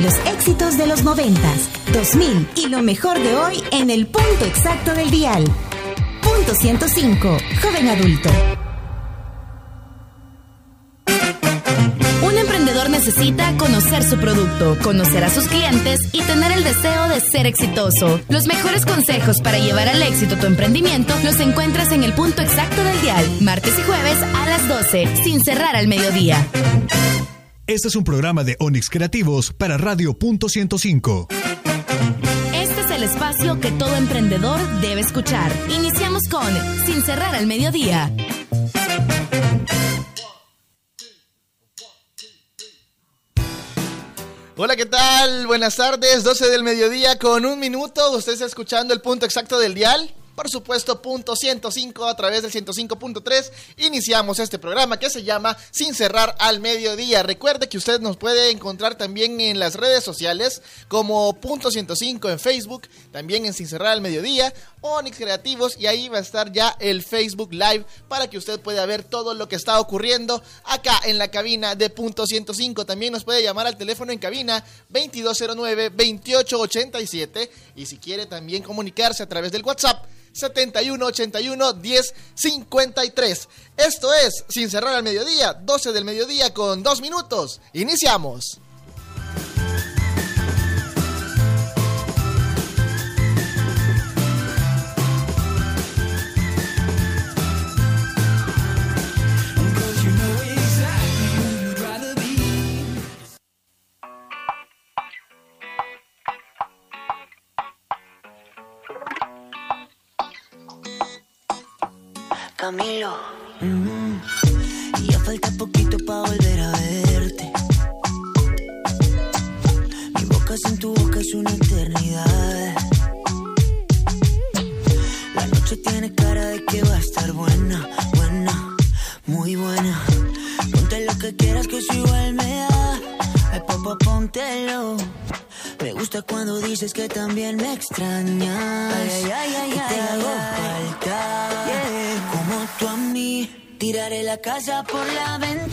Los éxitos de los noventas, 2000 y lo mejor de hoy en el punto exacto del dial. Punto 105, joven adulto. Un emprendedor necesita conocer su producto, conocer a sus clientes y tener el deseo de ser exitoso. Los mejores consejos para llevar al éxito tu emprendimiento los encuentras en el punto exacto del dial, martes y jueves a las 12, sin cerrar al mediodía. Este es un programa de Onix Creativos para Radio Punto 105. Este es el espacio que todo emprendedor debe escuchar. Iniciamos con Sin cerrar al mediodía. Hola, ¿qué tal? Buenas tardes, 12 del mediodía con un minuto. Usted está escuchando el punto exacto del dial por supuesto, punto 105 a través del 105.3. Iniciamos este programa que se llama Sin cerrar al mediodía. Recuerde que usted nos puede encontrar también en las redes sociales como punto 105 en Facebook, también en Sin cerrar al mediodía, Onyx Creativos y ahí va a estar ya el Facebook Live para que usted pueda ver todo lo que está ocurriendo acá en la cabina de punto 105. También nos puede llamar al teléfono en cabina 2209-2887 y si quiere también comunicarse a través del WhatsApp 7181 1053. Esto es Sin cerrar al mediodía, 12 del mediodía con 2 minutos. Iniciamos. Camilo. Y ya falta poquito Casa por la ventana.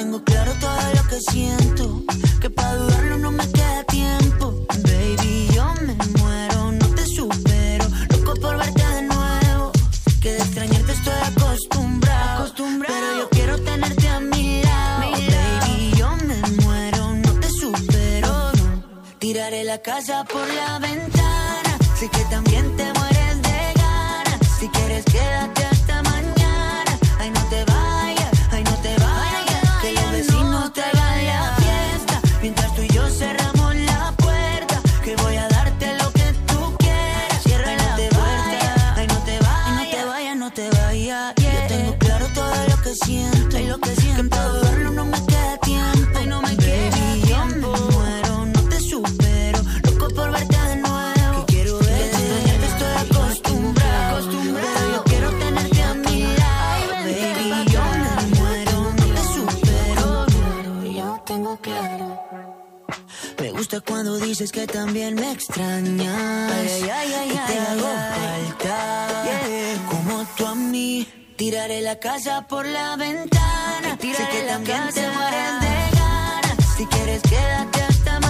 Tengo claro todo lo que siento. Que para dudarlo no me queda tiempo. Baby, yo me muero, no te supero. Loco por verte de nuevo. Que de extrañarte estoy acostumbrado. Pero yo quiero tenerte a mi lado. Baby, yo me muero, no te supero. no. Tiraré la casa por la ventana. Dices que también me extrañas. y te hago falta. Como tú a mí. Tiraré la casa por la ventana. sé que también te mueres de ganas. Si quieres, quédate hasta mañana.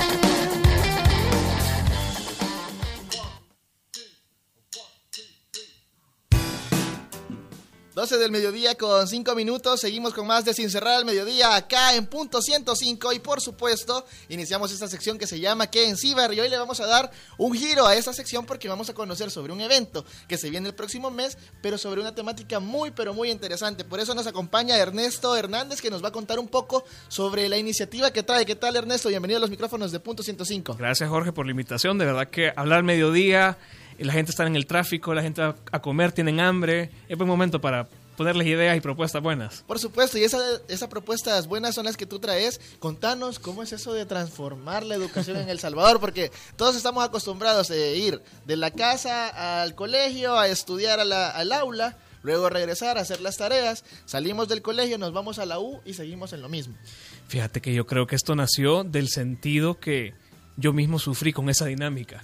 Del mediodía con 5 minutos. Seguimos con más de Sin Cerrar al Mediodía acá en punto 105. Y por supuesto, iniciamos esta sección que se llama ¿Qué en Ciber? Y hoy le vamos a dar un giro a esta sección porque vamos a conocer sobre un evento que se viene el próximo mes, pero sobre una temática muy, pero muy interesante. Por eso nos acompaña Ernesto Hernández que nos va a contar un poco sobre la iniciativa que trae. ¿Qué tal, Ernesto? Bienvenido a los micrófonos de punto 105. Gracias, Jorge, por la invitación. De verdad que hablar mediodía la gente está en el tráfico, la gente a comer, tienen hambre. Es buen momento para ponerles ideas y propuestas buenas. Por supuesto, y esas propuestas buenas son las que tú traes. Contanos cómo es eso de transformar la educación en El Salvador, porque todos estamos acostumbrados a ir de la casa al colegio, a estudiar al aula, luego regresar a hacer las tareas, salimos del colegio, nos vamos a la U y seguimos en lo mismo. Fíjate que yo creo que esto nació del sentido que yo mismo sufrí con esa dinámica.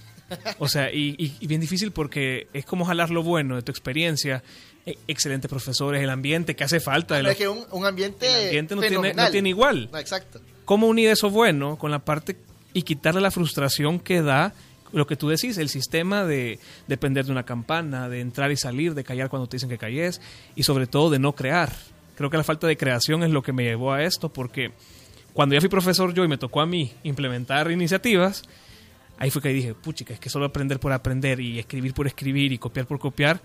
O sea, y, bien difícil porque es como jalar lo bueno de tu experiencia, e, excelentes profesores, el ambiente que hace falta. es que un, ambiente, no tiene, igual. exacto. ¿Cómo unir eso bueno con la parte y quitarle la frustración que da lo que tú decís, el sistema de depender de una campana, de entrar y salir, de callar cuando te dicen que calles y sobre todo de no crear. Creo que la falta de creación es lo que me llevó a esto porque cuando ya fui profesor yo y me tocó a mí implementar iniciativas, ahí fue que dije, puchica, es que solo aprender por aprender y escribir por escribir y copiar por copiar.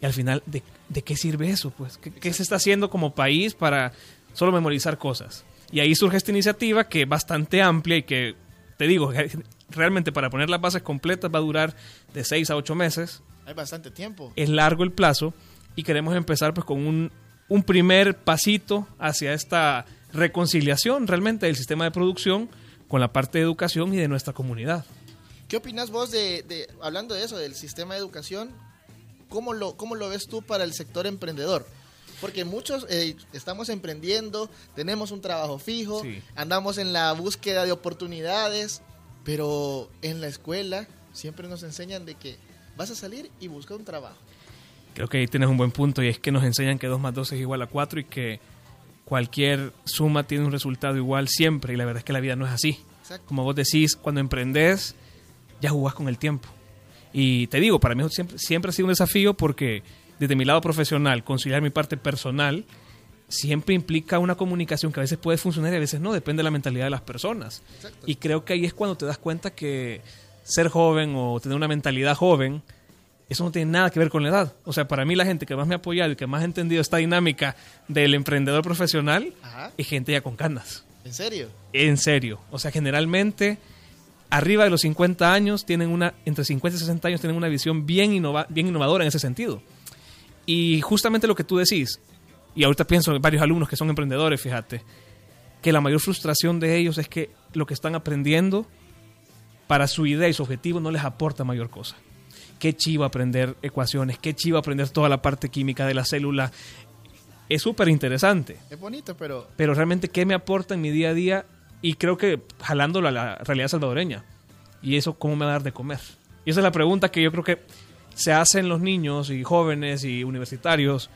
Y al final, ¿de, qué sirve eso? Pues, ¿Qué, se está haciendo como país para solo memorizar cosas? Y ahí surge esta iniciativa que es bastante amplia y que, te digo, realmente para poner las bases completas va a durar de seis a ocho meses. Hay bastante tiempo. Es largo el plazo y queremos empezar pues con un, un primer pasito hacia esta reconciliación realmente del sistema de producción con la parte de educación y de nuestra comunidad. ¿Qué opinas vos de, hablando de eso, del sistema de educación? ¿Cómo lo, cómo lo ves tú para el sector emprendedor? Porque muchos eh, estamos emprendiendo, tenemos un trabajo fijo, andamos en la búsqueda de oportunidades, pero en la escuela siempre nos enseñan de que vas a salir y busca un trabajo. Creo que ahí tienes un buen punto y es que nos enseñan que 2 más 2 es igual a 4 y que cualquier suma tiene un resultado igual siempre y la verdad es que la vida no es así. Como vos decís, cuando emprendes ya jugás con el tiempo. Y te digo, para mí siempre, siempre ha sido un desafío porque desde mi lado profesional, conciliar mi parte personal, siempre implica una comunicación que a veces puede funcionar y a veces no, depende de la mentalidad de las personas. Y creo que ahí es cuando te das cuenta que ser joven o tener una mentalidad joven, eso no tiene nada que ver con la edad. O sea, para mí la gente que más me ha apoyado y que más ha entendido esta dinámica del emprendedor profesional es gente ya con canas. ¿En serio? En serio. O sea, generalmente arriba de los 50 años tienen una, entre 50 y 60 años tienen una visión bien, bien innovadora en ese sentido. Y justamente lo que tú decís, y ahorita pienso en varios alumnos que son emprendedores, fíjate, que la mayor frustración de ellos es que lo que están aprendiendo para su idea y su objetivo no les aporta mayor cosa. Qué chivo aprender ecuaciones, qué chivo aprender toda la parte química de la célula. Es súper interesante. Es bonito, pero... Pero realmente, ¿qué me aporta en mi día a día y creo que jalándolo a la realidad salvadoreña. ¿Y eso cómo me va a dar de comer? Y esa es la pregunta que yo creo que se hacen los niños y jóvenes y universitarios,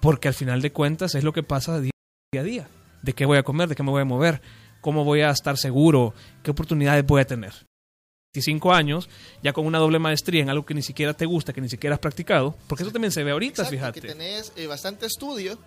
porque al final de cuentas es lo que pasa día a día. ¿De qué voy a comer? ¿De qué me voy a mover? ¿Cómo voy a estar seguro? ¿Qué oportunidades voy a tener? 25 años, ya con una doble maestría en algo que ni siquiera te gusta, que ni siquiera has practicado, porque eso también se ve ahorita, fíjate. Que tenés eh, bastante estudio,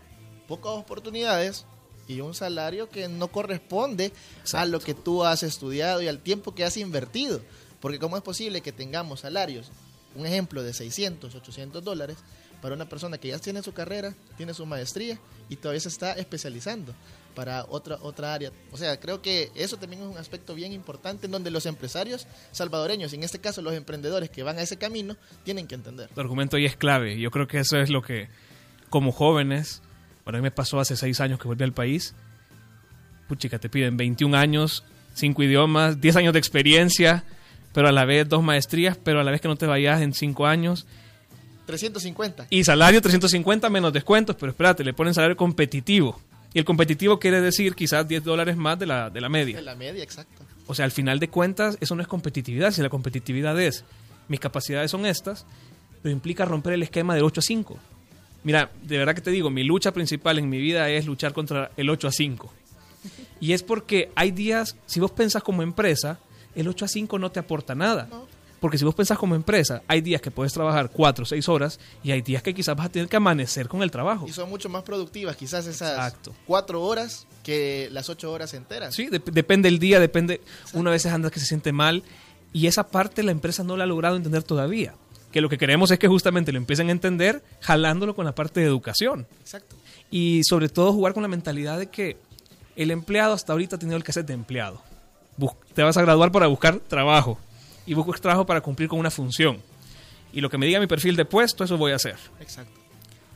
pocas oportunidades, y un salario que no corresponde a lo que tú has estudiado y al tiempo que has invertido. Porque ¿cómo es posible que tengamos salarios, un ejemplo de 600, 800 dólares, para una persona que ya tiene su carrera, tiene su maestría y todavía se está especializando para otra, otra área? O sea, creo que eso también es un aspecto bien importante en donde los empresarios salvadoreños, en este caso los emprendedores que van a ese camino, tienen que entender. Tu argumento ahí es clave. Yo creo que eso es lo que, como jóvenes, bueno, a mí me pasó hace seis años que volví al país. Puchica, te piden 21 años, cinco idiomas, 10 años de experiencia, pero a la vez dos maestrías, pero a la vez que no te vayas en cinco años. 350. Y salario 350 menos descuentos, pero espérate, le ponen salario competitivo. Y el competitivo quiere decir quizás 10 dólares más de la, de la media. De la media, exacto. O sea, al final de cuentas, eso no es competitividad. Si la competitividad es, mis capacidades son estas, pero implica romper el esquema de 8 a 5 Mira, de verdad que te digo, mi lucha principal en mi vida es luchar contra el 8 a 5. Y es porque hay días, si vos pensás como empresa, el 8 a 5 no te aporta nada. Porque si vos pensás como empresa, hay días que puedes trabajar 4 o 6 horas y hay días que quizás vas a tener que amanecer con el trabajo. Y son mucho más productivas quizás esas Exacto. cuatro horas que las ocho horas enteras. Sí, dep- depende del día, depende. Una veces anda que se siente mal y esa parte la empresa no la ha logrado entender todavía. Que lo que queremos es que justamente lo empiecen a entender jalándolo con la parte de educación. Exacto. Y sobre todo jugar con la mentalidad de que el empleado hasta ahorita ha tenido el cassette de empleado. Te vas a graduar para buscar trabajo y buscas trabajo para cumplir con una función. Y lo que me diga mi perfil de puesto, eso voy a hacer. Exacto.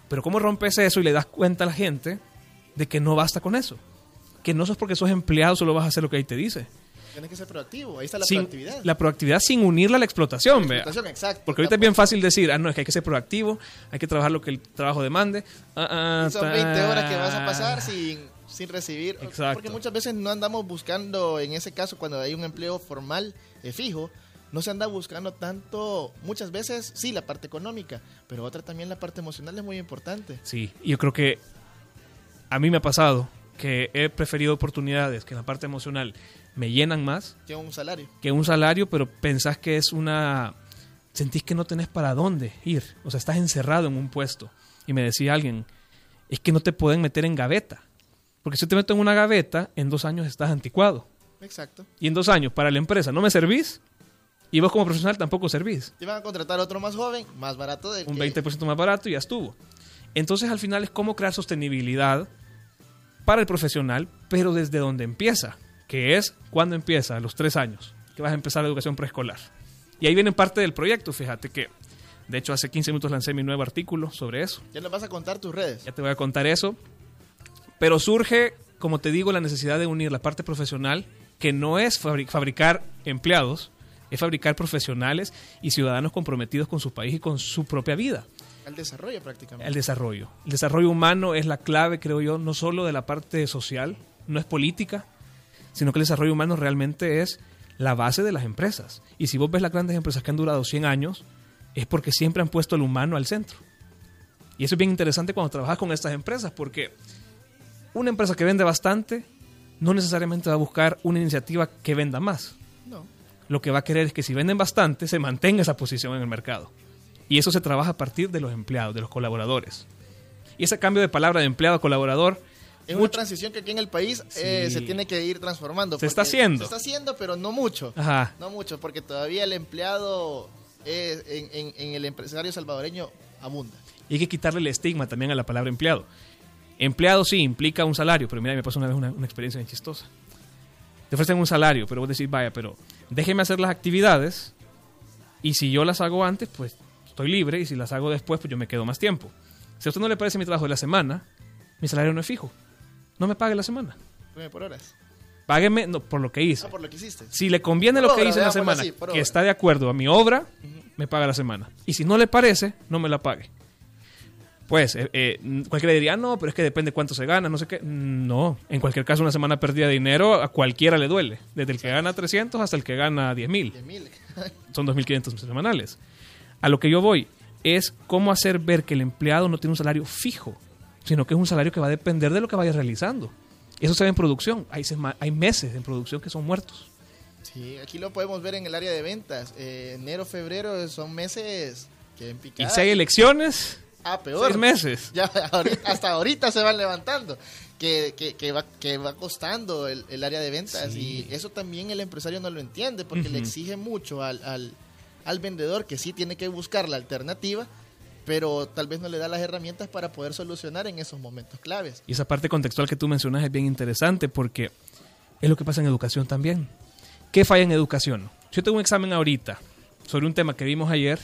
Pero ¿cómo rompes eso y le das cuenta a la gente de que no basta con eso? Que no sos porque sos empleado, solo vas a hacer lo que ahí te dice. Tienes que ser proactivo. Ahí está la Sin- proactividad. La proactividad sin unirla a la explotación, vea. Explotación, exacto. Porque ahorita es bien fácil decir, ah, no, es que hay que ser proactivo, hay que trabajar lo que el trabajo demande. Ah, ah, son ta- 20 horas que vas a pasar sin, sin recibir. Exacto. Porque muchas veces no andamos buscando, en ese caso, cuando hay un empleo formal eh, fijo, no se anda buscando tanto, muchas veces, sí, la parte económica, pero otra también la parte emocional es muy importante. Sí, y yo creo que a mí me ha pasado que he preferido oportunidades que en la parte emocional me llenan más Que un salario. que un salario, pero pensás que es una... Sentís que no tenés para dónde ir. O sea, estás encerrado en un puesto. Y me decía alguien, es que no te pueden meter en gaveta. Porque si te meto en una gaveta, en dos años estás anticuado. Exacto. Y en dos años, para la empresa, no me servís. Y vos como profesional tampoco servís. Te van a contratar otro más joven, más barato del Un que- 20% más barato y ya estuvo. Entonces, al final es cómo crear sostenibilidad para el profesional, pero desde donde empieza, que es cuando empieza, a los tres años, que vas a empezar la educación preescolar. Y ahí viene parte del proyecto, fíjate que, de hecho, hace 15 minutos lancé mi nuevo artículo sobre eso. Ya nos vas a contar tus redes. Ya te voy a contar eso. Pero surge, como te digo, la necesidad de unir la parte profesional, que no es fabri- fabricar empleados, es fabricar profesionales y ciudadanos comprometidos con su país y con su propia vida. Al desarrollo prácticamente. El desarrollo. El desarrollo humano es la clave, creo yo, no solo de la parte social, no es política, sino que el desarrollo humano realmente es la base de las empresas. Y si vos ves las grandes empresas que han durado 100 años, es porque siempre han puesto el humano al centro. Y eso es bien interesante cuando trabajas con estas empresas, porque una empresa que vende bastante no necesariamente va a buscar una iniciativa que venda más. No. Lo que va a querer es que si venden bastante, se mantenga esa posición en el mercado. Y eso se trabaja a partir de los empleados, de los colaboradores. Y ese cambio de palabra de empleado a colaborador Es una transición que aquí en el país eh, se tiene que ir transformando. Se está haciendo. Se está haciendo, pero no mucho. Ajá. No mucho, porque todavía el empleado es- en, en- en el empresario salvadoreño abunda. Y hay que quitarle el estigma también a la palabra empleado. Empleado sí implica un salario, pero mira, me pasó una vez una, una experiencia bien chistosa. Te ofrecen un salario, pero vos decís, vaya, pero déjeme hacer las actividades y si yo las hago antes, pues estoy libre y si las hago después, pues yo me quedo más tiempo. Si a usted no le parece mi trabajo de la semana, mi salario no es fijo. No me pague la semana. Nueve por horas. Págueme no, por lo que hice. Ah, por lo que hiciste. Si le conviene lo que hice en la semana, así, que está de acuerdo a mi obra, me paga la semana. Y si no le parece, no me la pague. Pues eh, eh, cualquiera diría, no, pero es que depende cuánto se gana, no sé qué. No, en cualquier caso, una semana perdida de dinero a cualquiera le duele. Desde el que gana 300 hasta el que gana 10 mil. Diez mil. Son 2.500 semanales. A lo que yo voy es cómo hacer ver que el empleado no tiene un salario fijo, sino que es un salario que va a depender de lo que vaya realizando. Eso se ve en producción. Hay, meses en producción que son muertos. Sí, aquí lo podemos ver en el área de ventas. Eh, enero, febrero son meses que en Y picada. si hay elecciones, Ah, peor. seis meses. Ya ahorita- hasta ahorita se van levantando. Que, que, que va, que va costando el, el área de ventas. Sí. Y eso también el empresario no lo entiende porque le exige mucho al, al, al vendedor que sí tiene que buscar la alternativa, pero tal vez no le da las herramientas para poder solucionar en esos momentos claves. Y esa parte contextual que tú mencionas es bien interesante porque es lo que pasa en educación también. ¿Qué falla en educación? Yo tengo un examen ahorita sobre un tema que vimos ayer,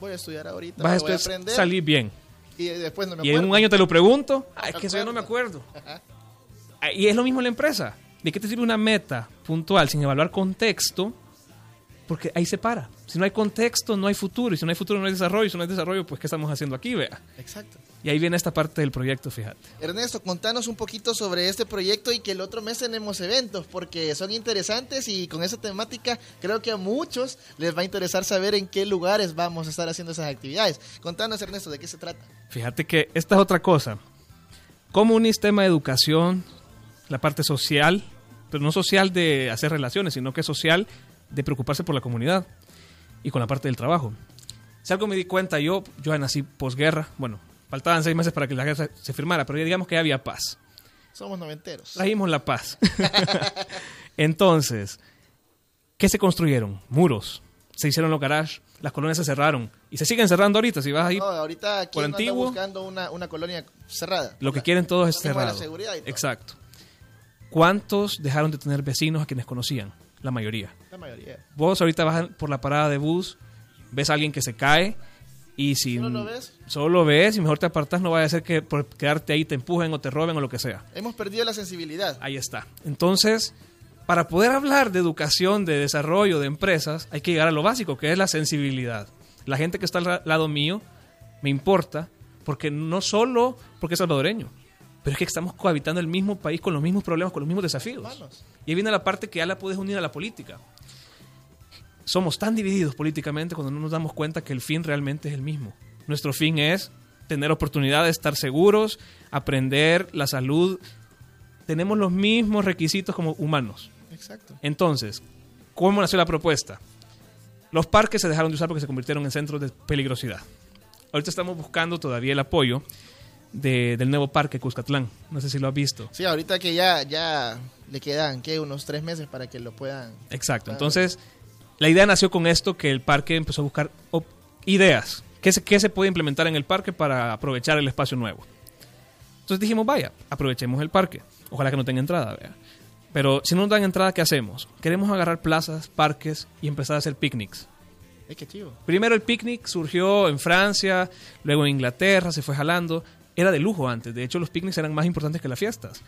Voy a estudiar ahorita, vas voy a aprender salir bien. y después no me Y en un año te lo pregunto, ah, es que eso yo no me acuerdo. Ajá. Ah, Y es lo mismo en la empresa. ¿De qué te sirve una meta puntual sin evaluar contexto Porque ahí se para. Si no hay contexto, no hay futuro. Y si no hay futuro, no hay desarrollo. Y si no hay desarrollo, pues ¿qué estamos haciendo aquí? Vea. Exacto. Y ahí viene esta parte del proyecto, fíjate. Ernesto, contanos un poquito sobre este proyecto y que el otro mes tenemos eventos porque son interesantes y con esa temática creo que a muchos les va a interesar saber en qué lugares vamos a estar haciendo esas actividades. Contanos, Ernesto, de qué se trata. Fíjate que esta es otra cosa. Como un sistema de educación, la parte social, pero no social de hacer relaciones, sino que social de preocuparse por la comunidad y con la parte del trabajo. Si algo me di cuenta, yo, yo nací posguerra, bueno, faltaban seis meses para que la guerra se firmara, pero ya digamos que ya había paz. Somos noventeros. Trajimos la paz. Entonces, ¿qué se construyeron? Muros. Se hicieron los garages, las colonias se cerraron y se siguen cerrando ahorita. Si vas ahí, No, ahorita aquí por anda antiguo, buscando una, una colonia cerrada. lo que quieren todos es de la cerrado. seguridad y todo. Exacto. ¿Cuántos dejaron de tener vecinos a quienes conocían? La mayoría. La mayoría. Vos ahorita vas por la parada de bus, ves a alguien que se cae y si ¿Solo lo ves? solo lo ves y mejor te apartas, no vaya a ser que por quedarte ahí te empujen o te roben o lo que sea. Hemos perdido la sensibilidad. Ahí está. Entonces, para poder hablar de educación, de desarrollo, de empresas, hay que llegar a lo básico, que es la sensibilidad. La gente que está al lado mío me importa porque no solo porque es salvadoreño, pero es que estamos cohabitando el mismo país con los mismos problemas, con los mismos desafíos. Y ahí viene la parte que ya la puedes unir a la política. Somos tan divididos políticamente cuando no nos damos cuenta que el fin realmente es el mismo. Nuestro fin es tener oportunidad de estar seguros, aprender la salud. Tenemos los mismos requisitos como humanos. Exacto. Entonces, ¿cómo nació la propuesta? Los parques se dejaron de usar porque se convirtieron en centros de peligrosidad. Ahorita estamos buscando todavía el apoyo de- del nuevo parque Cuscatlán. No sé si lo has visto. Sí, ahorita que ya, ya le quedan, ¿qué? Unos tres meses para que lo puedan... Exacto. Entonces, la idea nació con esto, que el parque empezó a buscar ideas. ¿Qué se, ¿Qué se puede implementar en el parque para aprovechar el espacio nuevo? Entonces dijimos, vaya, aprovechemos el parque. Ojalá que no tenga entrada, vea. Pero si no nos dan entrada, ¿qué hacemos? Queremos agarrar plazas, parques y empezar a hacer picnics. Es que chivo. Primero el picnic surgió en Francia, luego en Inglaterra, se fue jalando. Era de lujo antes. De hecho, los picnics eran más importantes que las fiestas.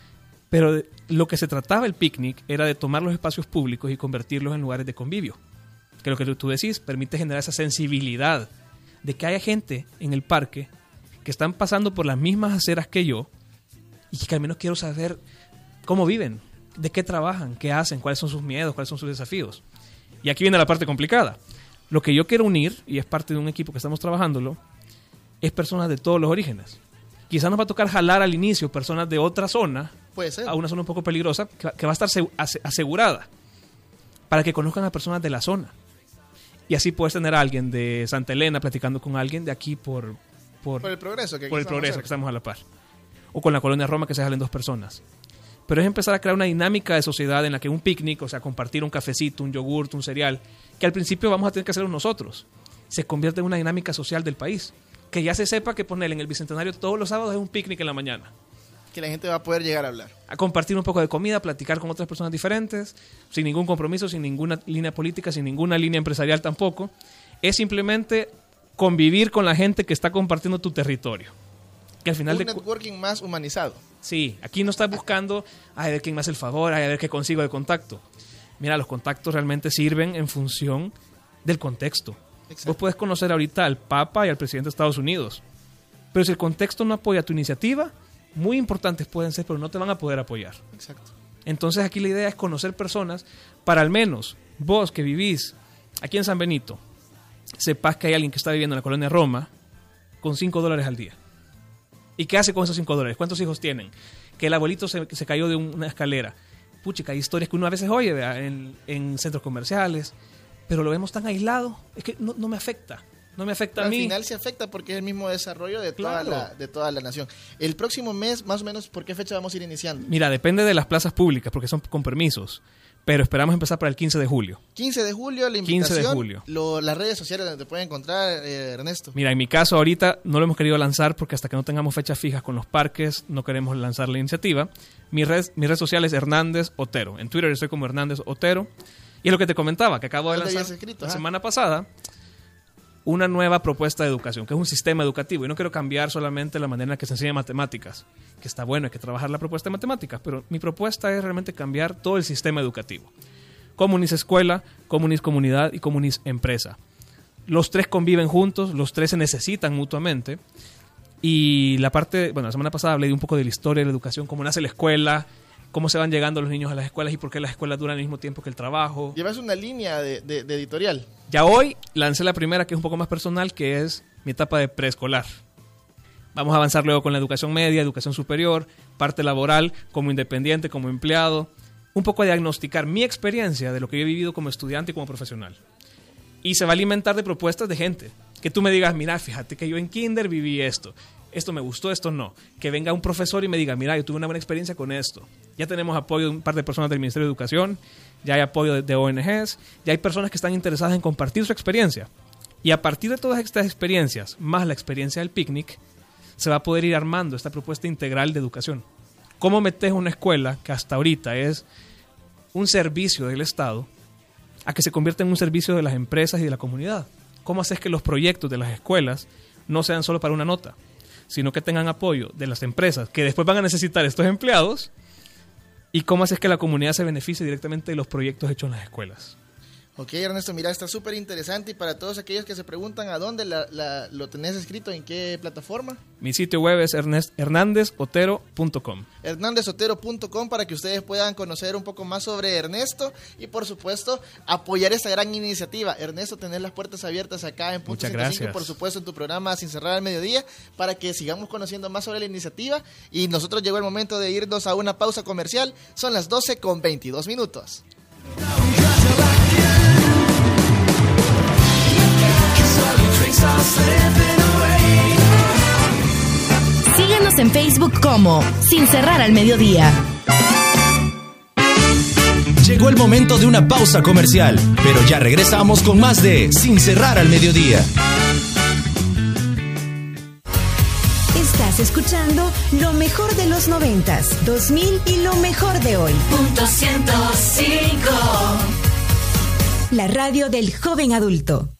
Pero lo que se trataba el picnic era de tomar los espacios públicos y convertirlos en lugares de convivio. Que lo que tú decís permite generar esa sensibilidad de que haya gente en el parque que están pasando por las mismas aceras que yo y que al menos quiero saber cómo viven, de qué trabajan, qué hacen, cuáles son sus miedos, cuáles son sus desafíos. Y aquí viene la parte complicada. Lo que yo quiero unir, y es parte de un equipo que estamos trabajándolo, es personas de todos los orígenes. Quizás nos va a tocar jalar al inicio personas de otra zona, Puede ser. a una zona un poco peligrosa, que va, que va a estar segu- ase- asegurada, para que conozcan a personas de la zona. Y así puedes tener a alguien de Santa Elena platicando con alguien de aquí por, por, Por el progreso que aquí por el estamos progreso, que haciendo. estamos a la par. O con la colonia Roma que se salen dos personas. Pero es empezar a crear una dinámica de sociedad en la que un picnic, o sea, compartir un cafecito, un yogurt, un cereal, que al principio vamos a tener que hacerlo nosotros, se convierte en una dinámica social del país. Que ya se sepa que ponerle en el Bicentenario todos los sábados es un picnic en la mañana. Que la gente va a poder llegar a hablar. A compartir un poco de comida, platicar con otras personas diferentes, sin ningún compromiso, sin ninguna línea política, sin ninguna línea empresarial tampoco. Es simplemente convivir con la gente que está compartiendo tu territorio. Que al final Un de networking más humanizado. Sí, aquí no estás buscando ay, a ver quién me hace el favor, ay, a ver qué consigo de contacto. Mira, los contactos realmente sirven en función del contexto. Exacto. Vos puedes conocer ahorita al Papa y al presidente de Estados Unidos. Pero si el contexto no apoya tu iniciativa, muy importantes pueden ser, pero no te van a poder apoyar. Exacto. Entonces aquí la idea es conocer personas para al menos vos que vivís aquí en San Benito, sepas que hay alguien que está viviendo en la colonia Roma con 5 dólares al día. ¿Y qué hace con esos 5 dólares? ¿Cuántos hijos tienen? Que el abuelito se, se cayó de un- una escalera. Puchica, hay historias que uno a veces oye en centros comerciales, pero lo vemos tan aislado, es que no, no me afecta. No me afecta a Al mí. final se afecta porque es el mismo desarrollo de toda, Claro. la, de toda la nación. El próximo mes, más o menos, ¿por qué fecha vamos a ir iniciando? Mira, depende de las plazas públicas, porque son con permisos. Pero esperamos empezar para el 15 de julio. 15 de julio, la 15 invitación. de julio. lo- las redes sociales donde te pueden encontrar, eh, Ernesto. Mira, en mi caso ahorita no lo hemos querido lanzar porque hasta que no tengamos fechas fijas con los parques no queremos lanzar la iniciativa. Mi red, mi red social es Hernández Otero. En Twitter estoy como Hernández Otero. Y es lo que te comentaba, que acabo de ¿Dónde lanzar escrito? la semana pasada una nueva propuesta de educación, que es un sistema educativo. Y no quiero cambiar solamente la manera en la que se enseña matemáticas, que está bueno, hay que trabajar la propuesta de matemáticas, pero mi propuesta es realmente cambiar todo el sistema educativo. Comunis Escuela, Comunis Comunidad y Comunis Empresa. Los tres conviven juntos, los tres se necesitan mutuamente. Y la parte, bueno, la semana pasada hablé un poco de la historia de la educación, cómo nace la escuela, cómo se van llegando los niños a las escuelas y por qué las escuelas duran al mismo tiempo que el trabajo. Llevas una línea de, de- de editorial. Ya hoy lancé la primera, que es un poco más personal, que es mi etapa de preescolar. Vamos a avanzar luego con la educación media, educación superior, parte laboral, como independiente, como empleado. Un poco a diagnosticar mi experiencia de lo que yo he vivido como estudiante y como profesional. Y se va a alimentar de propuestas de gente. Que tú me digas, mira, fíjate que yo en kinder viví esto. Esto me gustó, esto no. Que venga un profesor y me diga, mira, yo tuve una buena experiencia con esto. Ya tenemos apoyo de un par de personas del Ministerio de Educación, ya hay apoyo de, de ONGs, ya hay personas que están interesadas en compartir su experiencia. Y a partir de todas estas experiencias, más la experiencia del picnic, se va a poder ir armando esta propuesta integral de educación. ¿Cómo metes una escuela que hasta ahorita es un servicio del Estado a que se convierta en un servicio de las empresas y de la comunidad? ¿Cómo haces que los proyectos de las escuelas no sean solo para una nota, sino que tengan apoyo de las empresas que después van a necesitar estos empleados? ¿Y cómo haces que la comunidad se beneficie directamente de los proyectos hechos en las escuelas? Ok, Ernesto, mira, está súper interesante y para todos aquellos que se preguntan a dónde la- la- lo tenés escrito, en qué plataforma, Mi sitio web es hernandezotero.com. hernandezotero.com para que ustedes puedan conocer un poco más sobre Ernesto y por supuesto apoyar esta gran iniciativa. Ernesto, tener las puertas abiertas acá en Punto Muchas 105, gracias. por supuesto en tu programa Sin Cerrar al Mediodía para que sigamos conociendo más sobre la iniciativa y nosotros llegó el momento de irnos a una pausa comercial. Son las 12 con 22 minutos. Síguenos en Facebook como Sin Cerrar al Mediodía. Llegó el momento de una pausa comercial, pero ya regresamos con más de Sin cerrar al mediodía. Estás escuchando lo mejor de los noventas, 2000 y lo mejor de hoy. Punto 105. La radio del joven adulto.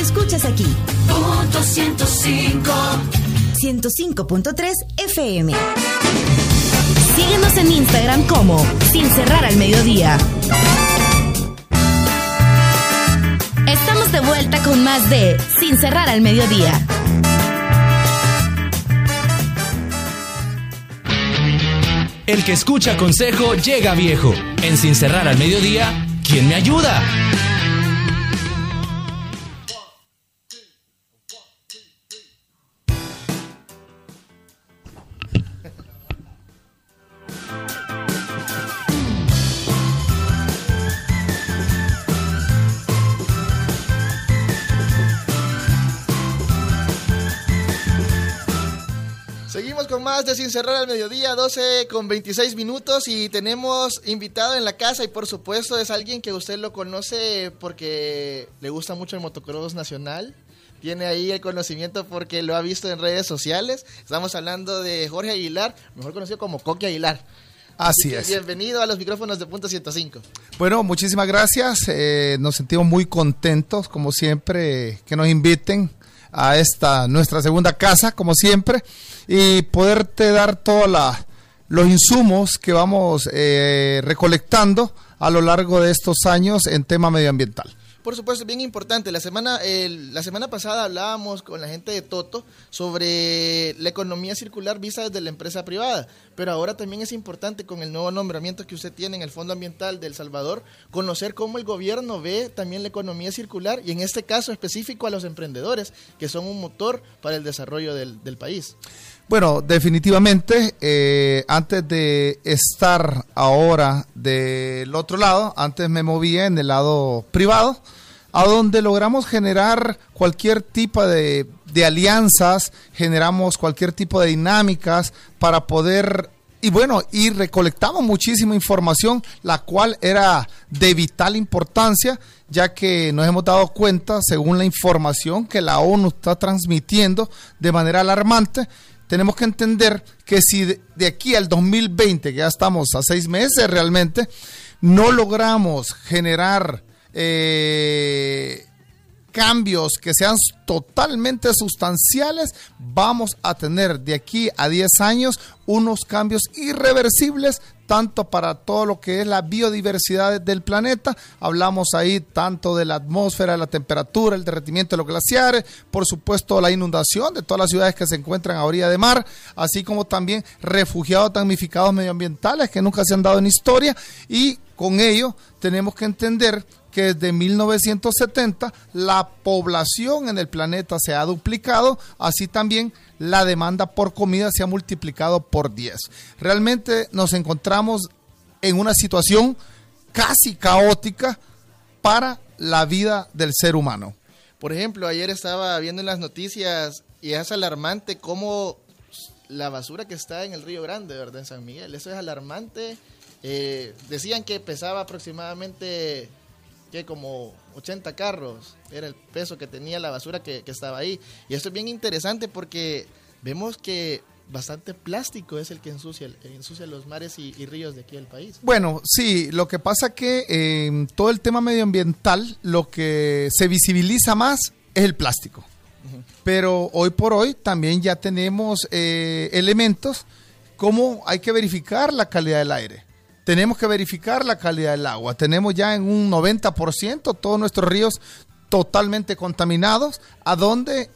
Escuchas aquí, Punto 105. 105.3 FM. Síguenos en Instagram como Sin Cerrar al Mediodía. Estamos de vuelta con más de Sin Cerrar al Mediodía. El que escucha consejo llega viejo. En Sin cerrar al mediodía, ¿quién me ayuda? Más de Sin Cerrar al Mediodía, 12 con 26 minutos y tenemos invitado en la casa y por supuesto es alguien que usted lo conoce porque le gusta mucho el motocross nacional. Tiene ahí el conocimiento porque lo ha visto en redes sociales. Estamos hablando de Jorge Aguilar, mejor conocido como Coqui Aguilar. Así es. Bienvenido a los micrófonos de Punto 105. Bueno, muchísimas gracias. Eh, nos sentimos muy contentos, como siempre, que nos inviten a esta nuestra segunda casa, como siempre, y poderte dar todos los insumos que vamos eh, recolectando a lo largo de estos años en tema medioambiental. Por supuesto, bien importante. La semana, la semana pasada hablábamos con la gente de Toto sobre la economía circular vista desde la empresa privada, pero ahora también es importante con el nuevo nombramiento que usted tiene en el Fondo Ambiental de El Salvador, conocer cómo el gobierno ve también la economía circular y en este caso específico a los emprendedores, que son un motor para el desarrollo del, del país. Bueno, definitivamente, eh, antes de estar ahora del otro lado, antes me movía en el lado privado, a donde logramos generar cualquier tipo de, de alianzas, generamos cualquier tipo de dinámicas para poder y bueno, y recolectamos muchísima información, la cual era de vital importancia, ya que nos hemos dado cuenta, según la información que la ONU está transmitiendo de manera alarmante, tenemos que entender que si de, aquí al 2020, que ya estamos a seis meses realmente, no logramos generar eh, cambios que sean totalmente sustanciales, vamos a tener de aquí a 10 años unos cambios irreversibles tanto para todo lo que es la biodiversidad del planeta. Hablamos ahí tanto de la atmósfera, la temperatura, el derretimiento de los glaciares, por supuesto la inundación de todas las ciudades que se encuentran a orilla de mar, así como también refugiados damnificados medioambientales que nunca se han dado en historia y con ello tenemos que entender que desde 1970 la población en el planeta se ha duplicado, así también la demanda por comida se ha multiplicado por 10. Realmente nos encontramos en una situación casi caótica para la vida del ser humano. Por ejemplo, ayer estaba viendo en las noticias y es alarmante cómo la basura que está en el Río Grande, ¿verdad? En San Miguel. Eso es alarmante. Eh, decían que pesaba aproximadamente que como 80 carros era el peso que tenía la basura que, que, estaba ahí. Y esto es bien interesante porque vemos que bastante plástico es el que ensucia, ensucia los mares y, y ríos de aquí del país. Bueno, sí, lo que pasa que eh, todo el tema medioambiental, lo que se visibiliza más es el plástico. Uh -huh. Pero hoy por hoy también ya tenemos eh, elementos como hay que verificar la calidad del aire tenemos que verificar la calidad del agua. Tenemos ya en un 90% todos nuestros ríos totalmente contaminados, a donde,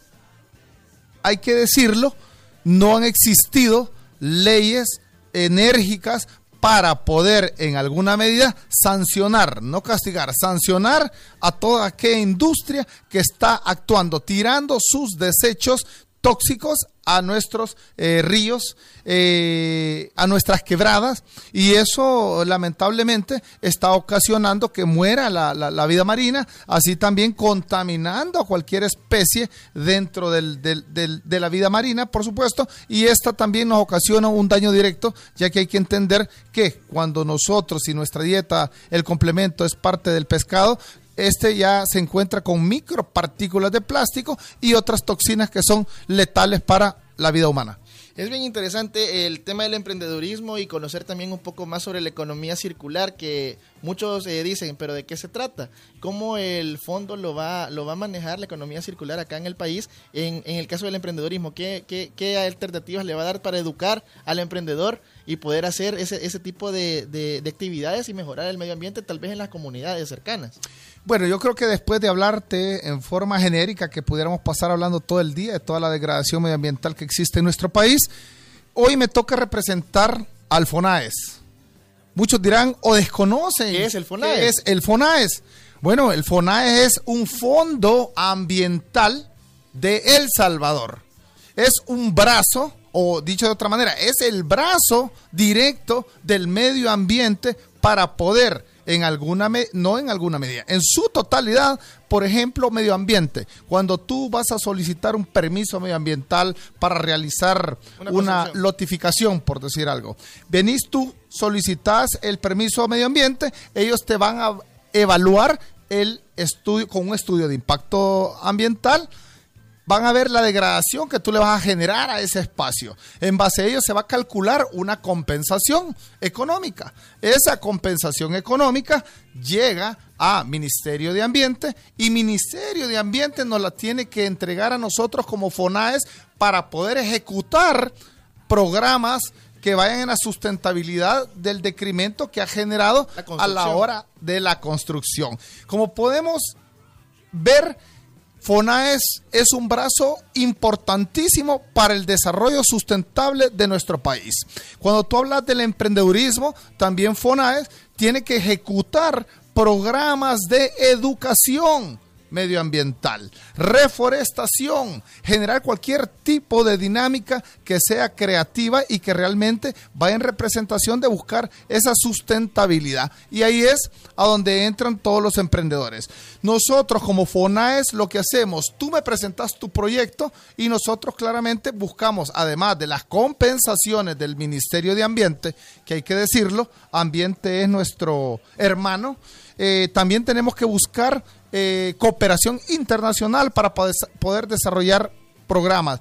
hay que decirlo, no han existido leyes enérgicas para poder en alguna medida sancionar, no castigar, sancionar a toda aquella industria que está actuando, tirando sus desechos tóxicos a nuestros eh, ríos, eh, a nuestras quebradas, y eso lamentablemente está ocasionando que muera la, la, vida marina, así también contaminando a cualquier especie dentro del, del, de la vida marina, por supuesto, y esta también nos ocasiona un daño directo, ya que hay que entender que cuando nosotros y nuestra dieta, el complemento es parte del pescado, este ya se encuentra con micropartículas de plástico y otras toxinas que son letales para la vida humana. Es bien interesante el tema del emprendedurismo y conocer también un poco más sobre la economía circular que muchos eh, dicen, pero ¿de qué se trata? ¿Cómo el fondo lo va, lo va a manejar la economía circular acá en el país en, en el caso del emprendedurismo? ¿Qué, ¿Qué, qué, alternativas le va a dar para educar al emprendedor y poder hacer ese, ese tipo de, de, de actividades y mejorar el medio ambiente tal vez en las comunidades cercanas? Bueno, yo creo que después de hablarte en forma genérica, que pudiéramos pasar hablando todo el día de toda la degradación medioambiental que existe en nuestro país, hoy me toca representar al FONAES. Muchos dirán o desconocen. ¿Qué es el FONAES? ¿Qué es el FONAES? Bueno, el FONAES es un fondo ambiental de El Salvador. Es un brazo, o dicho de otra manera, es el brazo directo del medio ambiente para poder en alguna no en alguna medida, en su totalidad, por ejemplo, medio ambiente. Cuando tú vas a solicitar un permiso medioambiental para realizar una, una lotificación, por decir algo, venís tú, solicitas el permiso medio ambiente, ellos te van a evaluar el estudio con un estudio de impacto ambiental van a ver la degradación que tú le vas a generar a ese espacio. En base a ello se va a calcular una compensación económica. Esa compensación económica llega a Ministerio de Ambiente y Ministerio de Ambiente nos la tiene que entregar a nosotros como FONAES para poder ejecutar programas que vayan en la sustentabilidad del decremento que ha generado la a la hora de la construcción. Como podemos ver, FONAES es un brazo importantísimo para el desarrollo sustentable de nuestro país. Cuando tú hablas del emprendedurismo, también FONAES tiene que ejecutar programas de educación medioambiental. Reforestación, generar cualquier tipo de dinámica que sea creativa y que realmente vaya en representación de buscar esa sustentabilidad. Y ahí es a donde entran todos los emprendedores. Nosotros como FONAES lo que hacemos, tú me presentas tu proyecto y nosotros claramente buscamos, además de las compensaciones del Ministerio de Ambiente, que hay que decirlo, Ambiente es nuestro hermano, eh, también tenemos que buscar eh, cooperación internacional para poder desarrollar programas.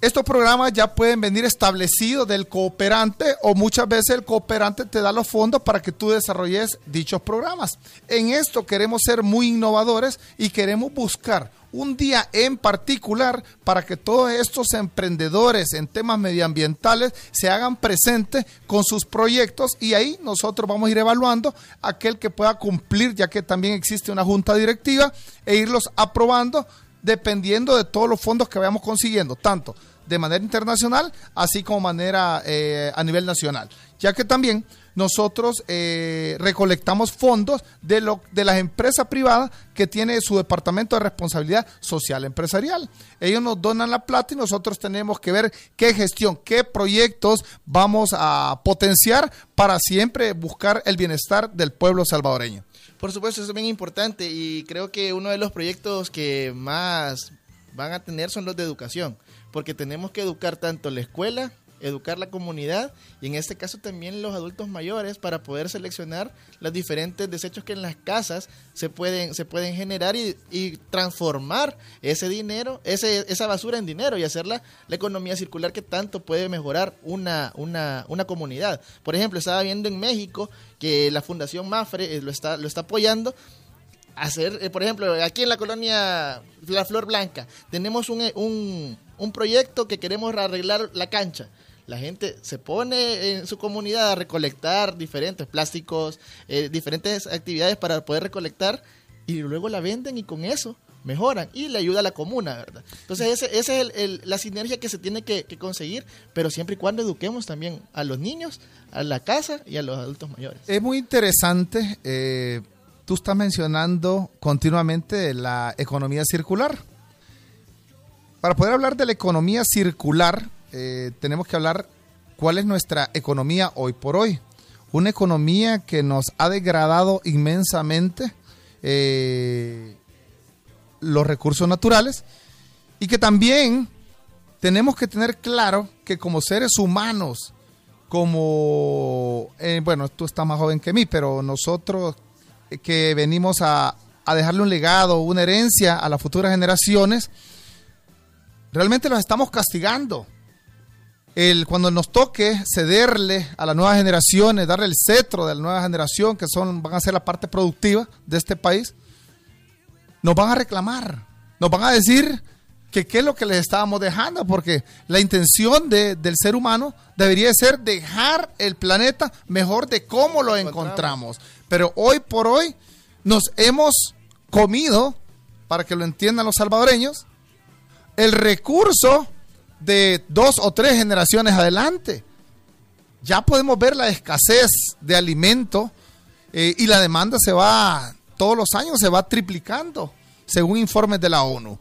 Estos programas ya pueden venir establecidos del cooperante o muchas veces el cooperante te da los fondos para que tú desarrolles dichos programas. En esto queremos ser muy innovadores y queremos buscar un día en particular para que todos estos emprendedores en temas medioambientales se hagan presentes con sus proyectos y ahí nosotros vamos a ir evaluando aquel que pueda cumplir, ya que también existe una junta directiva, e irlos aprobando dependiendo de todos los fondos que vayamos consiguiendo, tanto de manera internacional, así como manera eh, a nivel nacional, ya que también nosotros eh, recolectamos fondos de, lo, de las empresas privadas que tiene su departamento de responsabilidad social empresarial. Ellos nos donan la plata y nosotros tenemos que ver qué gestión, qué proyectos vamos a potenciar para siempre buscar el bienestar del pueblo salvadoreño. Por supuesto, eso es bien importante y creo que uno de los proyectos que más van a tener son los de educación, porque tenemos que educar tanto la escuela educar la comunidad y en este caso también los adultos mayores para poder seleccionar los diferentes desechos que en las casas se pueden, se pueden generar y, transformar ese dinero, ese, esa basura en dinero y hacerla la economía circular que tanto puede mejorar una, una, una comunidad. Por ejemplo, estaba viendo en México que la Fundación Mafre eh, lo está, lo está apoyando hacer, eh, por ejemplo, aquí en la colonia La Flor Blanca, tenemos un, un, un proyecto que queremos arreglar la cancha la gente se pone en su comunidad a recolectar diferentes plásticos, eh, diferentes actividades para poder recolectar y luego la venden y con eso mejoran y le ayuda a la comuna, ¿verdad? Entonces, esa es la sinergia que se tiene que, conseguir, pero siempre y cuando eduquemos también a los niños, a la casa y a los adultos mayores. Es muy interesante, eh, tú estás mencionando continuamente la economía circular. Para poder hablar de la economía circular, eh, tenemos que hablar cuál es nuestra economía hoy por hoy. Una economía que nos ha degradado inmensamente eh, los recursos naturales y que también tenemos que tener claro que como seres humanos, como, eh, bueno, tú estás más joven que mí, pero nosotros que venimos a, a dejarle un legado, una herencia a las futuras generaciones, realmente los estamos castigando. El, cuando nos toque cederle a las nuevas generaciones, darle el cetro de la nueva generación, que son, van a ser la parte productiva de este país, nos van a reclamar, nos van a decir que qué es lo que les estábamos dejando, porque la intención del ser humano debería ser dejar el planeta mejor de cómo lo encontramos. Pero hoy por hoy nos hemos comido, para que lo entiendan los salvadoreños, el recurso de dos o tres generaciones adelante. Ya podemos ver la escasez de alimento eh, y la demanda se va, todos los años se va triplicando, según informes de la ONU.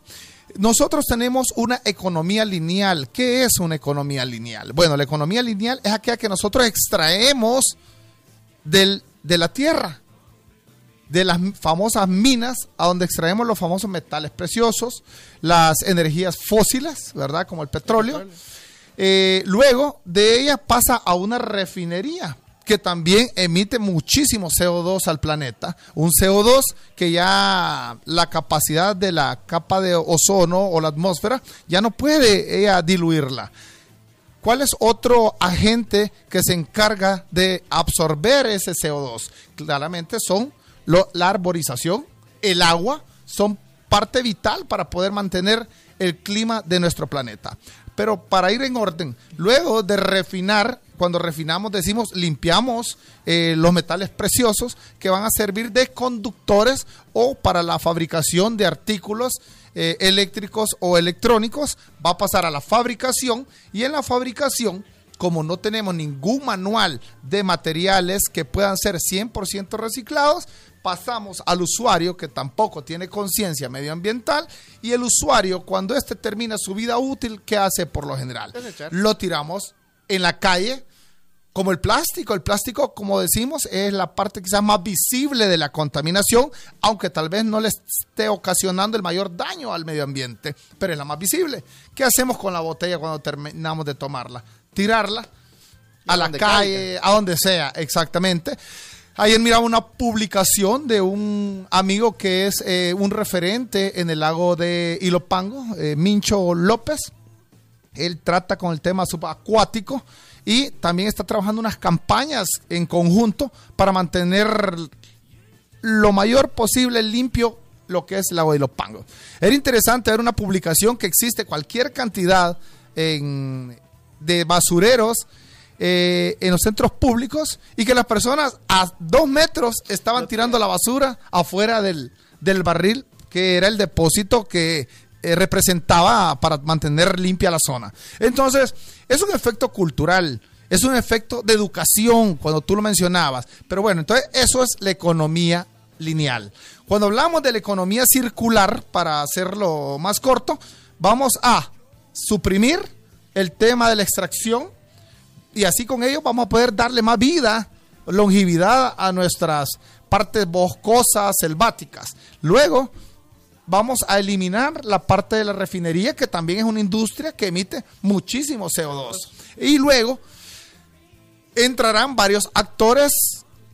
Nosotros tenemos una economía lineal. ¿Qué es una economía lineal? Bueno, la economía lineal es aquella que nosotros extraemos del, de la tierra de las famosas minas a donde extraemos los famosos metales preciosos, las energías fósiles, ¿verdad? Como el petróleo. Eh, luego de ella pasa a una refinería que también emite muchísimo CO2 al planeta. Un CO2 que ya la capacidad de la capa de ozono o la atmósfera ya no puede ella diluirla. ¿Cuál es otro agente que se encarga de absorber ese CO2? Claramente son la arborización, el agua, son parte vital para poder mantener el clima de nuestro planeta. Pero para ir en orden, luego de refinar, cuando refinamos decimos limpiamos eh, los metales preciosos que van a servir de conductores o para la fabricación de artículos eh, eléctricos o electrónicos, va a pasar a la fabricación y en la fabricación como no tenemos ningún manual de materiales que puedan ser 100% reciclados, pasamos al usuario que tampoco tiene conciencia medioambiental y el usuario cuando éste termina su vida útil, ¿qué hace por lo general? Lo tiramos en la calle como el plástico. El plástico, como decimos, es la parte quizás más visible de la contaminación, aunque tal vez no le esté ocasionando el mayor daño al medio ambiente, pero es la más visible. ¿Qué hacemos con la botella cuando terminamos de tomarla? Tirarla a la calle, a donde sea, exactamente. Ayer miraba una publicación de un amigo que es eh, un referente en el lago de Ilopango, eh, Mincho López. Él trata con el tema subacuático y también está trabajando unas campañas en conjunto para mantener lo mayor posible limpio lo que es el lago de Ilopango. Era interesante ver una publicación que existe cualquier cantidad de basureros eh, en los centros públicos y que las personas a dos metros estaban tirando la basura afuera del, del barril que era el depósito que eh, representaba para mantener limpia la zona. Entonces, es un efecto cultural, es un efecto de educación, cuando tú lo mencionabas. Pero bueno, entonces eso es la economía lineal. Cuando hablamos de la economía circular, para hacerlo más corto, vamos a suprimir el tema de la extracción y así con ello vamos a poder darle más vida, longevidad a nuestras partes boscosas, selváticas. Luego vamos a eliminar la parte de la refinería, que también es una industria que emite muchísimo CO2. Y luego entrarán varios actores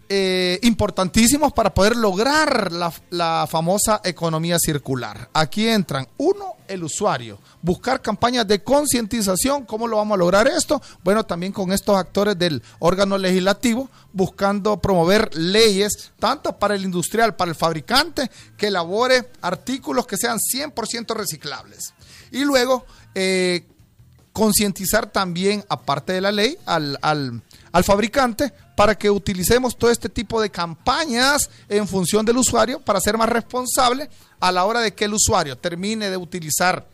eh, importantísimos para poder lograr la, famosa economía circular. Aquí entran, uno, el usuario. Buscar campañas de concientización. ¿Cómo lo vamos a lograr esto? Bueno, también con estos actores del órgano legislativo, buscando promover leyes, tanto para el industrial, para el fabricante, que elabore artículos que sean 100% reciclables. Y luego, eh, concientizar también, aparte de la ley, al, al fabricante para que utilicemos todo este tipo de campañas en función del usuario para ser más responsable a la hora de que el usuario termine de utilizar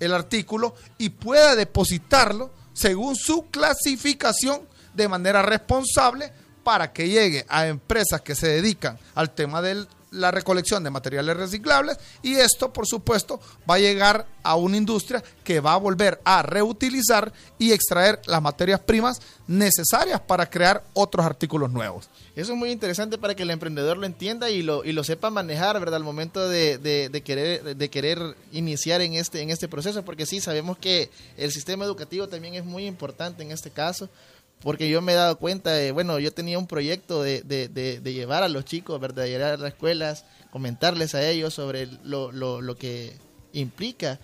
el artículo y pueda depositarlo según su clasificación de manera responsable para que llegue a empresas que se dedican al tema de la recolección de materiales reciclables y esto por supuesto va a llegar a una industria que va a volver a reutilizar y extraer las materias primas necesarias para crear otros artículos nuevos. Eso es muy interesante para que el emprendedor lo entienda y lo, y lo sepa manejar, ¿verdad? Al momento de, de- querer, de querer iniciar en este, en este proceso, porque sí, sabemos que el sistema educativo también es muy importante en este caso, porque yo me he dado cuenta, de, bueno, yo tenía un proyecto de, de- de- llevar a los chicos, ¿verdad? De llevar a las escuelas, comentarles a ellos sobre lo, lo- lo que implica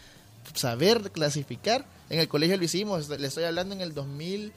saber clasificar. En el colegio lo hicimos, le estoy hablando en el 2000,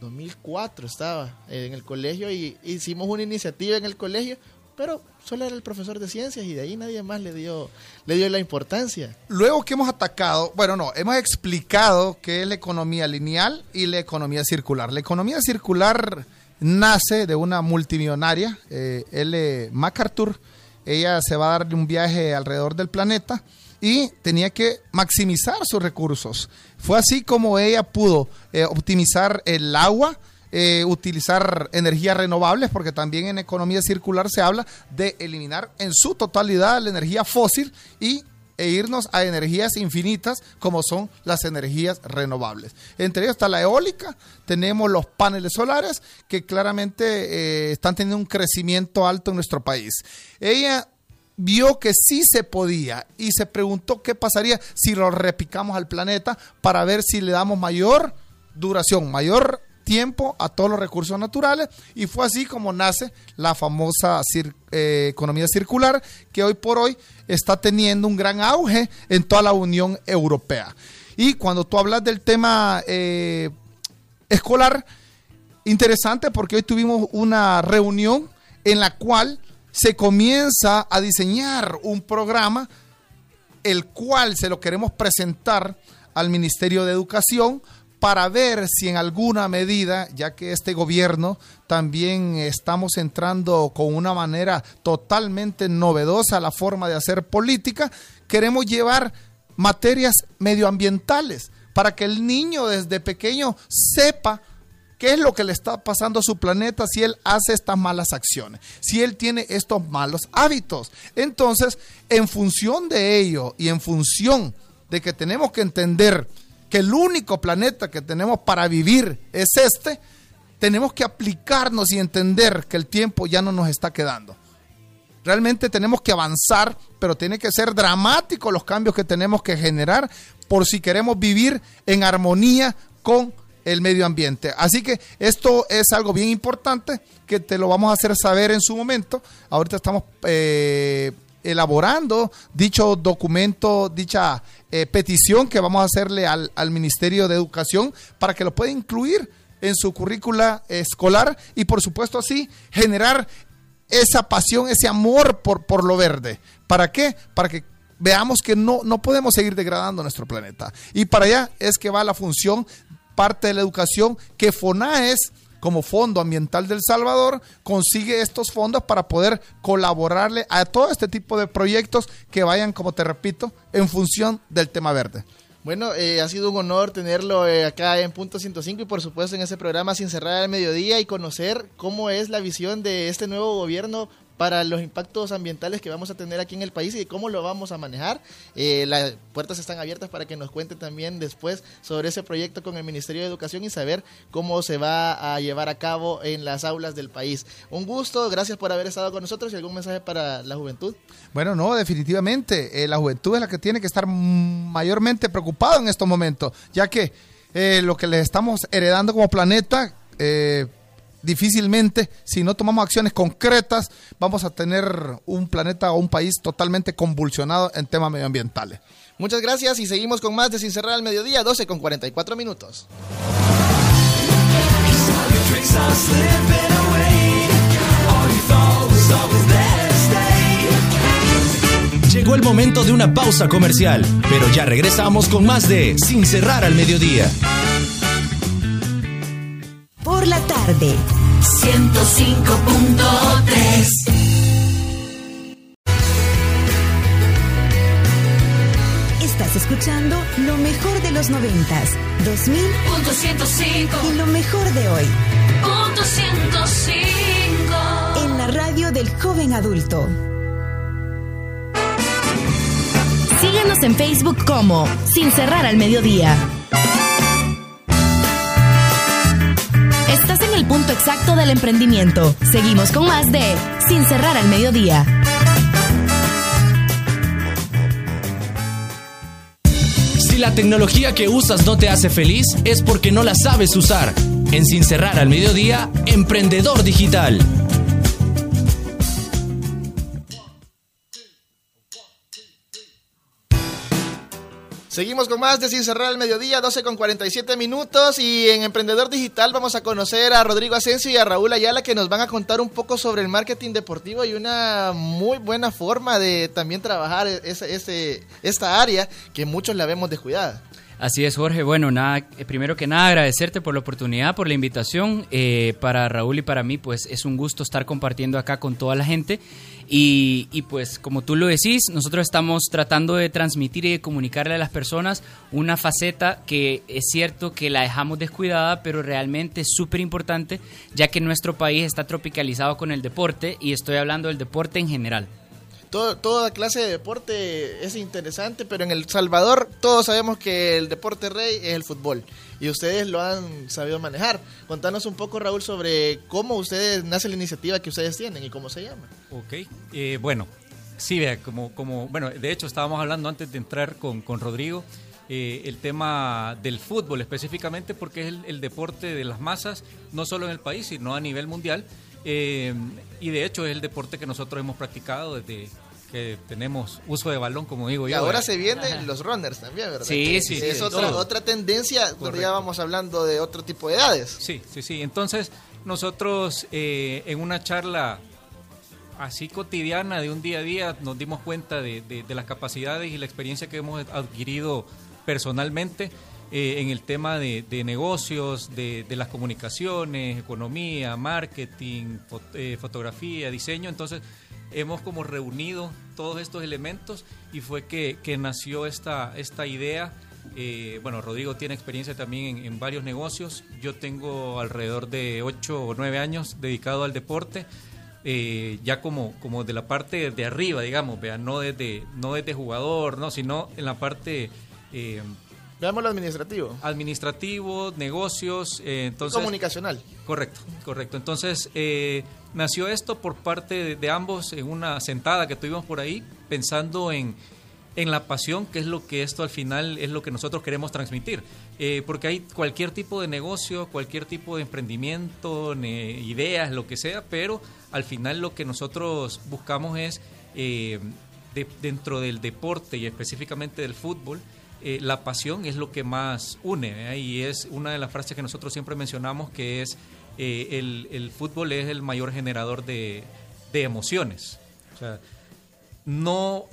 2004 estaba eh, en el colegio y hicimos una iniciativa en el colegio, pero solo era el profesor de ciencias y de ahí nadie más le dio, le dio la importancia. Luego que hemos atacado, bueno, no, hemos explicado qué es la economía lineal y la economía circular. La economía circular nace de una multimillonaria, eh, L. MacArthur. Ella se va a dar un viaje alrededor del planeta y tenía que maximizar sus recursos. Fue así como ella pudo eh, optimizar el agua, eh, utilizar energías renovables, porque también en economía circular se habla de eliminar en su totalidad la energía fósil y e irnos a energías infinitas como son las energías renovables. Entre ellas está la eólica, tenemos los paneles solares que claramente eh, están teniendo un crecimiento alto en nuestro país. Ella vio que sí se podía y se preguntó qué pasaría si lo repicamos al planeta para ver si le damos mayor duración, mayor tiempo a todos los recursos naturales y fue así como nace la famosa eh, economía circular que hoy por hoy está teniendo un gran auge en toda la Unión Europea. Y cuando tú hablas del tema eh, escolar, interesante porque hoy tuvimos una reunión en la cual se comienza a diseñar un programa el cual se lo queremos presentar al Ministerio de Educación para ver si en alguna medida, ya que este gobierno también estamos entrando con una manera totalmente novedosa a la forma de hacer política, queremos llevar materias medioambientales para que el niño desde pequeño sepa qué es lo que le está pasando a su planeta si él hace estas malas acciones, si él tiene estos malos hábitos. Entonces, en función de ello y en función de que tenemos que entender que el único planeta que tenemos para vivir es este, tenemos que aplicarnos y entender que el tiempo ya no nos está quedando. Realmente tenemos que avanzar, pero tiene que ser dramático los cambios que tenemos que generar por si queremos vivir en armonía con el medio ambiente. Así que esto es algo bien importante que te lo vamos a hacer saber en su momento. Ahorita estamos eh, elaborando dicho documento, dicha eh, petición que vamos a hacerle al, al Ministerio de Educación para que lo pueda incluir en su currícula escolar y por supuesto así generar esa pasión, ese amor por, por lo verde. ¿Para qué? Para que veamos que no, no podemos seguir degradando nuestro planeta. Y para allá es que va la función, parte de la educación, que FONAES, como Fondo Ambiental del Salvador, consigue estos fondos para poder colaborarle a todo este tipo de proyectos que vayan, como te repito, en función del tema verde. Bueno, eh, ha sido un honor tenerlo eh, acá en Punto 105 y por supuesto en ese programa Sin Cerrar al Mediodía y conocer cómo es la visión de este nuevo gobierno para los impactos ambientales que vamos a tener aquí en el país y cómo lo vamos a manejar. Eh, las puertas están abiertas para que nos cuente también después sobre ese proyecto con el Ministerio de Educación y saber cómo se va a llevar a cabo en las aulas del país. Un gusto, gracias por haber estado con nosotros y algún mensaje para la juventud. Bueno, no, definitivamente. eh, la juventud es la que tiene que estar mayormente preocupada en estos momentos, ya que eh, lo que les estamos heredando como planeta, difícilmente, si no tomamos acciones concretas, vamos a tener un planeta o un país totalmente convulsionado en temas medioambientales. Muchas gracias y seguimos con más de Sin Cerrar al Mediodía, 12 con 44 minutos. Llegó el momento de una pausa comercial, pero ya regresamos con más de Sin cerrar al mediodía. Por la tarde. 105.3 Estás escuchando lo mejor de los noventas, 2000 Punto 105 y lo mejor de hoy. Punto 105 En la radio del joven adulto. Síguenos en Facebook como Sin Cerrar al Mediodía. Estás en el punto exacto del emprendimiento. Seguimos con más de Sin Cerrar al Mediodía. Si la tecnología que usas no te hace feliz, es porque no la sabes usar. En Sin cerrar al mediodía, Emprendedor Digital. Seguimos con más de Sin Cerrar el Mediodía, 12 con 47 minutos y en Emprendedor Digital vamos a conocer a Rodrigo Asensio y a Raúl Ayala que nos van a contar un poco sobre el marketing deportivo y una muy buena forma de también trabajar ese, esta área que muchos la vemos descuidada. Así es, Jorge. Bueno, nada, eh, primero que nada agradecerte por la oportunidad, por la invitación. Eh, para Raúl y para mí, pues es un gusto estar compartiendo acá con toda la gente. Y, pues como tú lo decís, nosotros estamos tratando de transmitir y de comunicarle a las personas una faceta que es cierto que la dejamos descuidada, pero realmente es súper importante, ya que nuestro país está tropicalizado con el deporte y estoy hablando del deporte en general. Toda clase de deporte es interesante, pero en El Salvador todos sabemos que el deporte rey es el fútbol y ustedes lo han sabido manejar. Contanos un poco, Raúl, sobre cómo ustedes nace la iniciativa que ustedes tienen y cómo se llama. Ok, eh, bueno, sí, vea, como, como, bueno, de hecho estábamos hablando antes de entrar con, con Rodrigo, eh, el tema del fútbol específicamente porque es el deporte de las masas, no solo en el país, sino a nivel mundial. Eh, y de hecho es el deporte que nosotros hemos practicado desde que tenemos uso de balón, como digo Y yo. ahora ¿verdad? se vienen los runners también, ¿verdad? Sí, Que sí, Es sí, otra, todo. otra tendencia donde ya vamos hablando de otro tipo de edades. Sí, sí, sí. Entonces, nosotros eh, en una charla así cotidiana de un día a día nos dimos cuenta de, de- de las capacidades y la experiencia que hemos adquirido personalmente eh, en el tema de, de negocios, de, de las comunicaciones, economía, marketing, eh, fotografía, diseño. Entonces, hemos como reunido todos estos elementos y fue que, que nació esta, esta idea Eh, bueno, Rodrigo tiene experiencia también en, en varios negocios. Yo tengo alrededor de 8 o 9 años dedicado al deporte. ya como, como de la parte de arriba, digamos, vea, no desde, no desde jugador, no, sino en la parte Veamos lo administrativo. administrativo, negocios, eh, entonces Comunicacional. Correcto, correcto. Entonces, eh, nació esto por parte de, de ambos en una sentada que tuvimos por ahí, pensando en, en la pasión, que es lo que esto al final es lo que nosotros queremos transmitir. Eh, porque hay cualquier tipo de negocio, cualquier tipo de emprendimiento, ne- ideas, lo que sea, pero al final lo que nosotros buscamos es, eh, de- dentro del deporte y específicamente del fútbol, eh, la pasión es lo que más une ¿eh? y es una de las frases que nosotros siempre mencionamos que es eh, el, el fútbol es el mayor generador de, de emociones. O sea, no,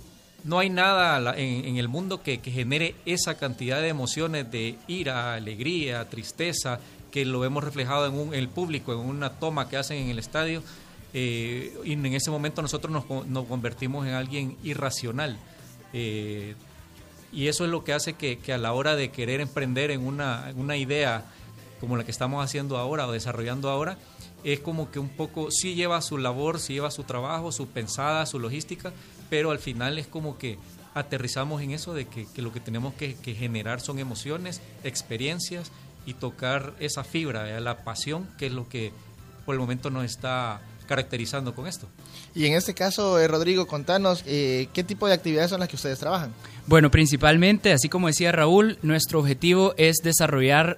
no hay nada en, en el mundo que, que genere esa cantidad de emociones de ira, alegría, tristeza, que lo hemos reflejado en, un- en el público, en una toma que hacen en el estadio. eh, y en ese momento nosotros nos, nos convertimos en alguien irracional. Eh, y eso es lo que hace que, que a la hora de querer emprender en una, una idea como la que estamos haciendo ahora o desarrollando ahora, es como que un poco, sí lleva su labor, sí lleva su trabajo, su pensada, su logística, pero al final es como que aterrizamos en eso de que, que lo que tenemos que, generar son emociones, experiencias y tocar esa fibra, la pasión, que es lo que por el momento nos está caracterizando con esto. Y en este caso, eh, Rodrigo, contanos eh, qué tipo de actividades son las que ustedes trabajan. Bueno, principalmente, así como decía Raúl, nuestro objetivo es desarrollar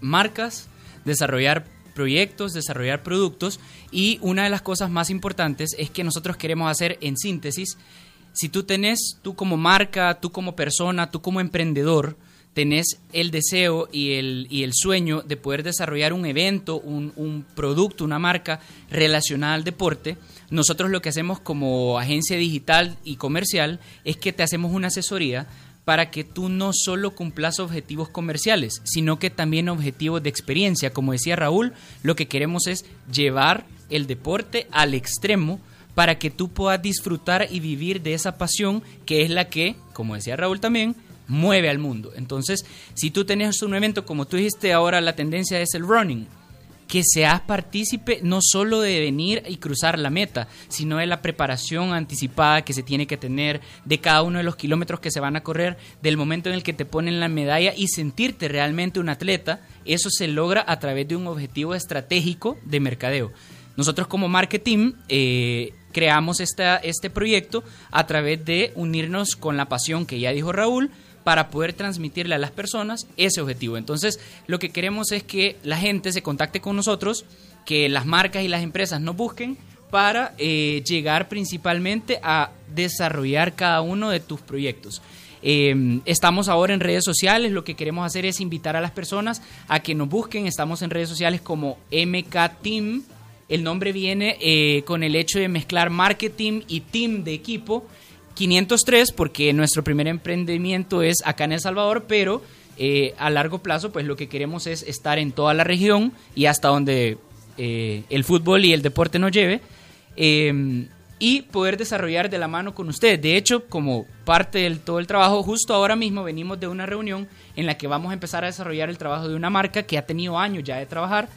marcas, desarrollar proyectos, desarrollar productos y una de las cosas más importantes es que nosotros queremos hacer en síntesis, si tú tenés, tú como marca, tú como persona, tú como emprendedor, tenés el deseo y el, y el sueño de poder desarrollar un evento, un, un producto, una marca relacionada al deporte, nosotros lo que hacemos como agencia digital y comercial es que te hacemos una asesoría para que tú no solo cumplas objetivos comerciales, sino que también objetivos de experiencia. Como decía Raúl, lo que queremos es llevar el deporte al extremo para que tú puedas disfrutar y vivir de esa pasión que es la que, como decía Raúl también, mueve al mundo. Entonces, si tú tenés un evento, como tú dijiste ahora, la tendencia es el running, que seas partícipe no solo de venir y cruzar la meta, sino de la preparación anticipada que se tiene que tener de cada uno de los kilómetros que se van a correr, del momento en el que te ponen la medalla y sentirte realmente un atleta, eso se logra a través de un objetivo estratégico de mercadeo. Nosotros como marketing eh, creamos esta, este proyecto a través de unirnos con la pasión que ya dijo Raúl, para poder transmitirle a las personas ese objetivo. Entonces, lo que queremos es que la gente se contacte con nosotros, que las marcas y las empresas nos busquen para eh, llegar principalmente a desarrollar cada uno de tus proyectos. Eh, estamos ahora en redes sociales, lo que queremos hacer es invitar a las personas a que nos busquen, estamos en redes sociales como MK Team, el nombre viene eh, con el hecho de mezclar marketing y team de equipo, 503 porque nuestro primer emprendimiento es acá en El Salvador, pero eh, a largo plazo pues lo que queremos es estar en toda la región y hasta donde eh, el fútbol y el deporte nos lleve eh, y poder desarrollar de la mano con ustedes. De hecho, como parte del todo el trabajo, justo ahora mismo venimos de una reunión en la que vamos a empezar a desarrollar el trabajo de una marca que ha tenido años ya de trabajar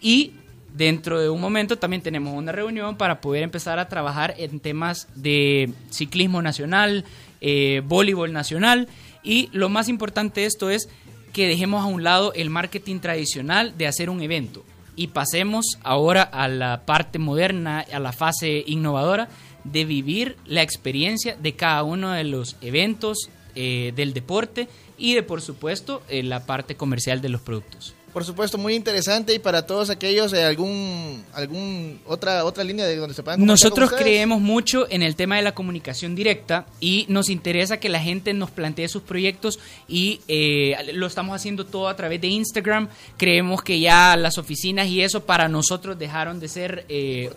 y Dentro de un momento también tenemos una reunión para poder empezar a trabajar en temas de ciclismo nacional, eh, voleibol nacional y lo más importante de esto es que dejemos a un lado el marketing tradicional de hacer un evento y pasemos ahora a la parte moderna, a la fase innovadora de vivir la experiencia de cada uno de los eventos eh, del deporte y de por supuesto eh, la parte comercial de los productos. Por supuesto, muy interesante y para todos aquellos, eh, algún, algún otra otra línea de donde se puedan Nosotros con creemos mucho en el tema de la comunicación directa y nos interesa que la gente nos plantee sus proyectos y eh, lo estamos haciendo todo a través de Instagram. Creemos que ya las oficinas y eso para nosotros dejaron de ser eh,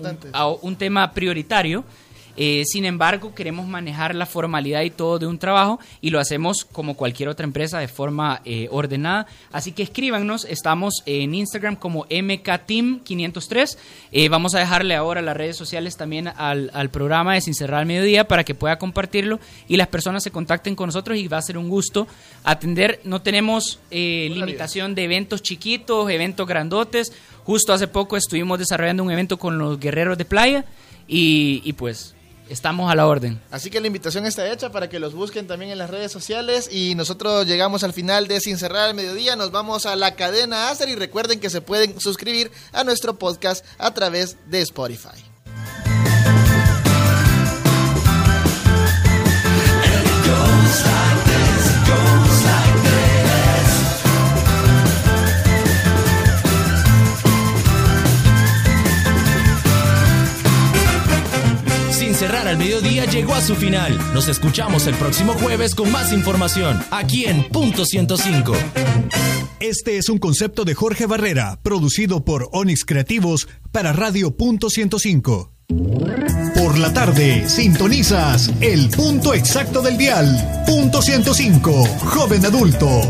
un tema prioritario. Eh, sin embargo, queremos manejar la formalidad y todo de un trabajo y lo hacemos como cualquier otra empresa de forma eh, ordenada. Así que escríbanos, estamos en Instagram como MKTeam503. Eh, vamos a dejarle ahora las redes sociales también al, al programa de Sin Cerrar al Mediodía para que pueda compartirlo y las personas se contacten con nosotros y va a ser un gusto atender. No tenemos limitación de eventos chiquitos, eventos grandotes. Justo hace poco estuvimos desarrollando un evento con los guerreros de playa y, y pues estamos a la orden. Así que la invitación está hecha para que los busquen también en las redes sociales y nosotros llegamos al final de Sin Cerrar al Mediodía, nos vamos a la cadena Acer y recuerden que se pueden suscribir a nuestro podcast a través de Spotify. Cerrar al mediodía llegó a su final. Nos escuchamos el próximo jueves con más información, aquí en Punto 105. Este es un concepto de Jorge Barrera, producido por Onix Creativos para Radio Punto 105. Por la tarde, sintonizas el punto exacto del dial. Punto 105, joven adulto.